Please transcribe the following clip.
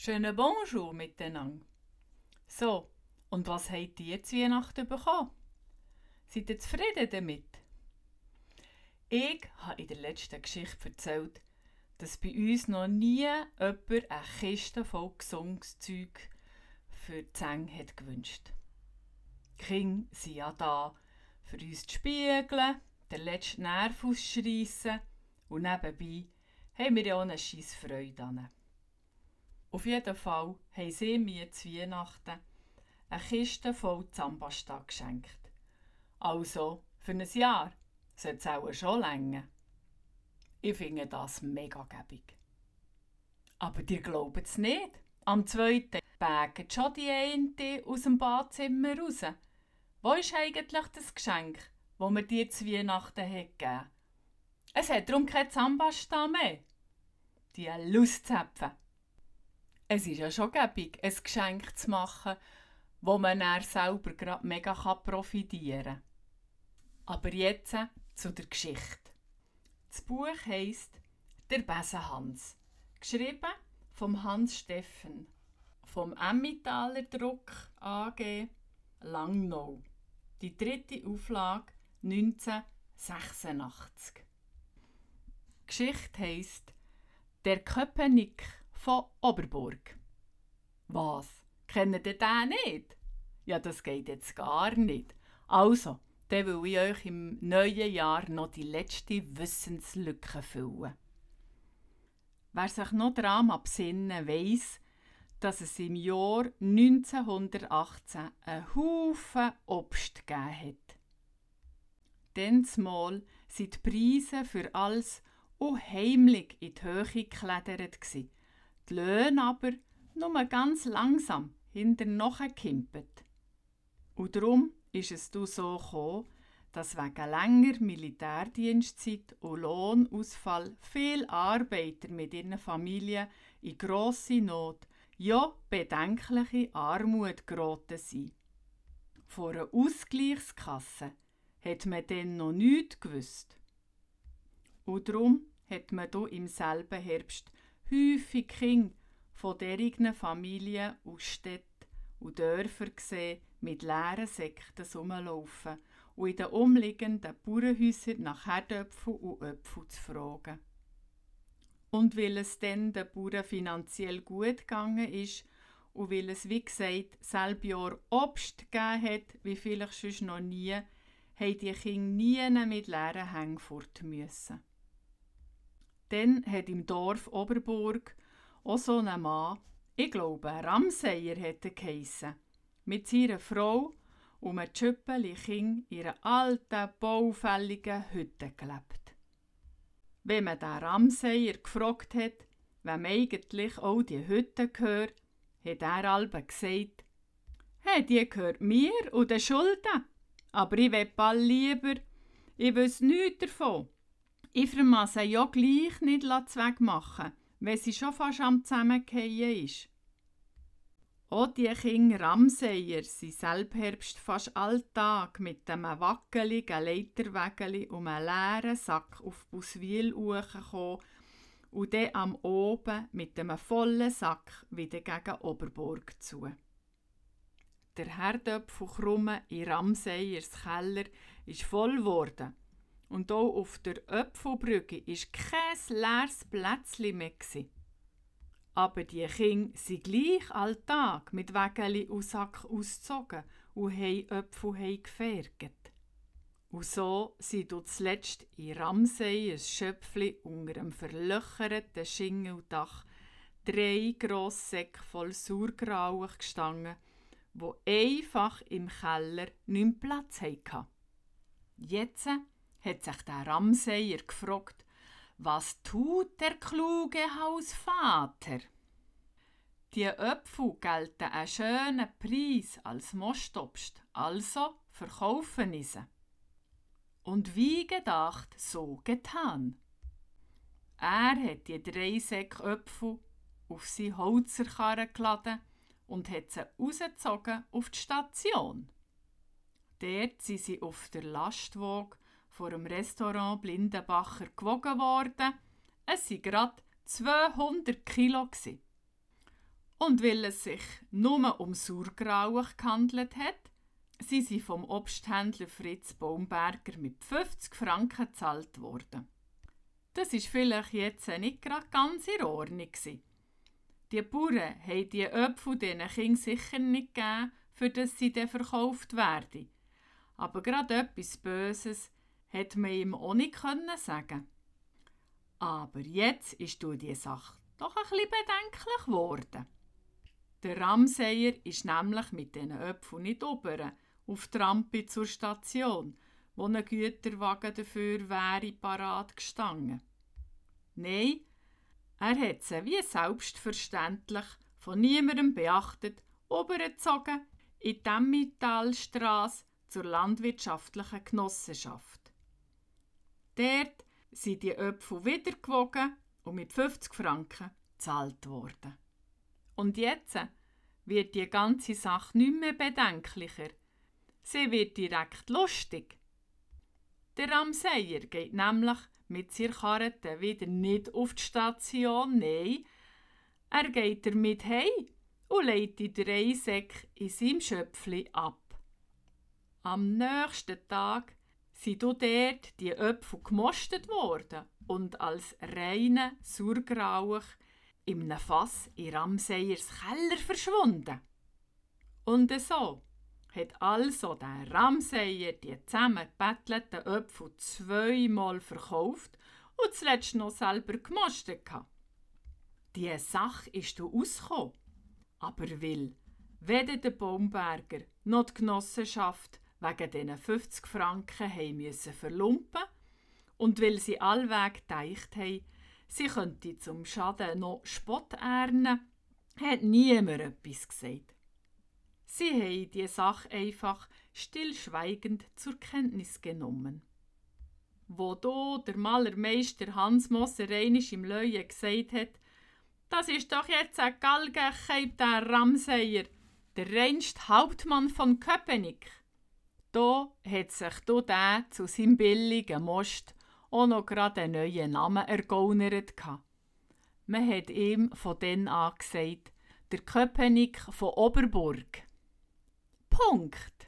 Schönen Bonjour miteinander. So, und was habt ihr zu Weihnachten bekommen? Seid ihr zufrieden damit? Ich habe in der letzten Geschichte erzählt, dass bei uns noch nie jemand eine Kiste voll Gesungszeug für die Zänge hat gewünscht. Die Kinder sind ja da, für uns zu spiegeln, den letzten Nerv auszuschreissen und nebenbei haben wir ja auch eine scheisse Freude an. Auf jeden Fall haben sie mir zu Weihnachten eine Kiste voll Zambasta geschenkt. Also, für ein Jahr sollte es auch schon länger. Ich finde das mega gäbig. Aber dir glaubt es nicht. Am zweiten bagen schon die eine aus dem Badzimmer raus. Wo ist eigentlich das Geschenk, das mir dir zu Weihnachten hat gegeben Es hat darum kein Zambasta mehr. Die Lustzäpfe. Es ist ja schon gäbig, ein Geschenk zu machen, wo man dann selber gerade mega profitieren kann. Aber jetzt zu der Geschichte. Das Buch heisst Der Besenhans, geschrieben vom Hans Steffen, vom Emmentaler Druck AG Langnau. Die dritte Auflage 1986. Die Geschichte heisst Der Köpenick von Oberburg. Was? Kennt ihr den nicht? Ja, das geht jetzt gar nicht. Also, dann will ich euch im neuen Jahr noch die letzte Wissenslücke füllen. Wer sich noch daran absinnen weiss, dass es im Jahr 1918 einen Haufen Obst gegeben hat. Dann mal sind die Preise für alles unheimlich in die Höhe geklettert. Die Löhne aber nur ganz langsam hinter nachgekimpet. Und darum ist es so gekommen, dass wegen länger Militärdienstzeit und Lohnausfall viele Arbeiter mit ihren Familien in grosse Not, ja bedenkliche Armut geraten sind. Von einer Ausgleichskasse hat man dann noch nichts gewusst. Und darum hat man hier im selben Herbst häufig Kinder von derigen Familien aus Städten und Dörfern gesehen, mit leeren Säcken rumlaufen und in den umliegenden Bauernhäusern nach Herdöpfen und Äpfeln zu fragen. Und weil es dann den Bauern finanziell gut gegangen ist und weil es, wie gesagt, selbe Jahr Obst gegeben hat, wie vielleicht sonst noch nie, haben die Kinder nie mit leeren Hängen fort müssen. Dann hat im Dorf Oberburg auch so ein Mann, ich glaube, Ramseyer hätte geheissen, mit seiner Frau und einem Schüppeli Kind in einer alten, baufälligen Hütte gelebt. Wenn man den Ramseyer gefragt hat, wem eigentlich auch die Hütte gehört, hat er albe gesagt, hey, die gehört mir und den Schulden, aber ich will lieber, ich weiß nichts davon. Ich vermasse ja gleich nicht wegmachen, wenn sie schon fast am Zusammengehen ist. Auch die Kinder Ramseyer sind Selbherbst fast alltag mit einem wackeligen Leiterwägeli um einen leeren Sack auf Buswil gekommen und dann am Oben mit einem vollen Sack wieder gegen Oberburg zu. Der Herdöpfel Krumme in Ramseyers Keller ist voll geworden und auch auf der Öpfelbrücke war kein leeres Plätzchen mehr. Aber die Kinder sind gleich alltag mit Wägeli und Sack ausgezogen und haben Äpfel gefärgt. Und so sind du zuletzt in Ramsey ein Schöpfli unter einem verlöcherten Schingeldach drei grosse Säcke voll Sauergrauch gestanden, wo einfach im Keller nicht Platz hatten. Jetzt hat sich der Ramseyer gefragt, was tut der kluge Hausvater? Die Äpfel gelten einen schönen Preis als Mostobst, also verkaufen sie. Und wie gedacht, so getan. Er hat die drei Säcke Äpfel auf seine Holzerkarre geladen und hat sie rausgezogen auf die Station. Dort sind sie auf der Lastwagen vor dem Restaurant Blindenbacher gewogen worden. Es waren gerade 200 Kilo. Und weil es sich nur um Sauergrauch gehandelt hat, sind sie vom Obsthändler Fritz Baumberger mit 50 Franken gezahlt worden. Das ist vielleicht jetzt nicht gerade ganz in Ordnung. Die Bauern haben die Äpfel diesen Kindern sicher nicht gegeben, für das sie dann verkauft werden. Aber gerade etwas Böses hätte man ihm auch nicht sagen Aber jetzt ist du die Sache doch ein bisschen bedenklich geworden. Der Ramseyer ist nämlich mit diesen Äpfeln nicht oben auf die Rampe zur Station, wo ein Güterwagen dafür wäre parat gestanden. Nein, er hat sie wie selbstverständlich von niemandem beachtet, obergezogen in die Emmitalstrasse zur landwirtschaftlichen Genossenschaft. Dort sind die Äpfel wieder gewogen und mit 50 Franken gezahlt worden. Und jetzt wird die ganze Sache nicht mehr bedenklicher. Sie wird direkt lustig. Der Ramseyer geht nämlich mit seiner Karte wieder nicht auf die Station, nein, er geht damit heim und legt die drei Säcke in seinem Schöpfli ab. Am nächsten Tag sind dort die Äpfel gemostet worden und als reine Surgrauch in einem Fass in Ramseyers Keller verschwunden. Und so hat also der Ramseyer die zusammengebettelten Äpfel zweimal verkauft und zuletzt noch selber gemostet. Die Sache ist ausgekommen, aber will weder der Baumberger noch die Genossenschaft wegen diesen 50 Franken müssen verlumpen und weil sie allweg gedacht haben, sie könnte zum Schaden noch Spott ernten, hat niemand etwas gesagt. Sie haben die Sache einfach stillschweigend zur Kenntnis genommen. Wo do der Malermeister Hans Moser einisch im Leuen gesagt hat, das ist doch jetzt ein Galgencheib, der Ramseyer, der reinste Hauptmann von Köpenick. Da hat sich da zu seinem billigen Most auch noch gerade einen neuen Namen ergaunert. Man hat ihm von dann an gesagt, der Köpenick von Oberburg. Punkt.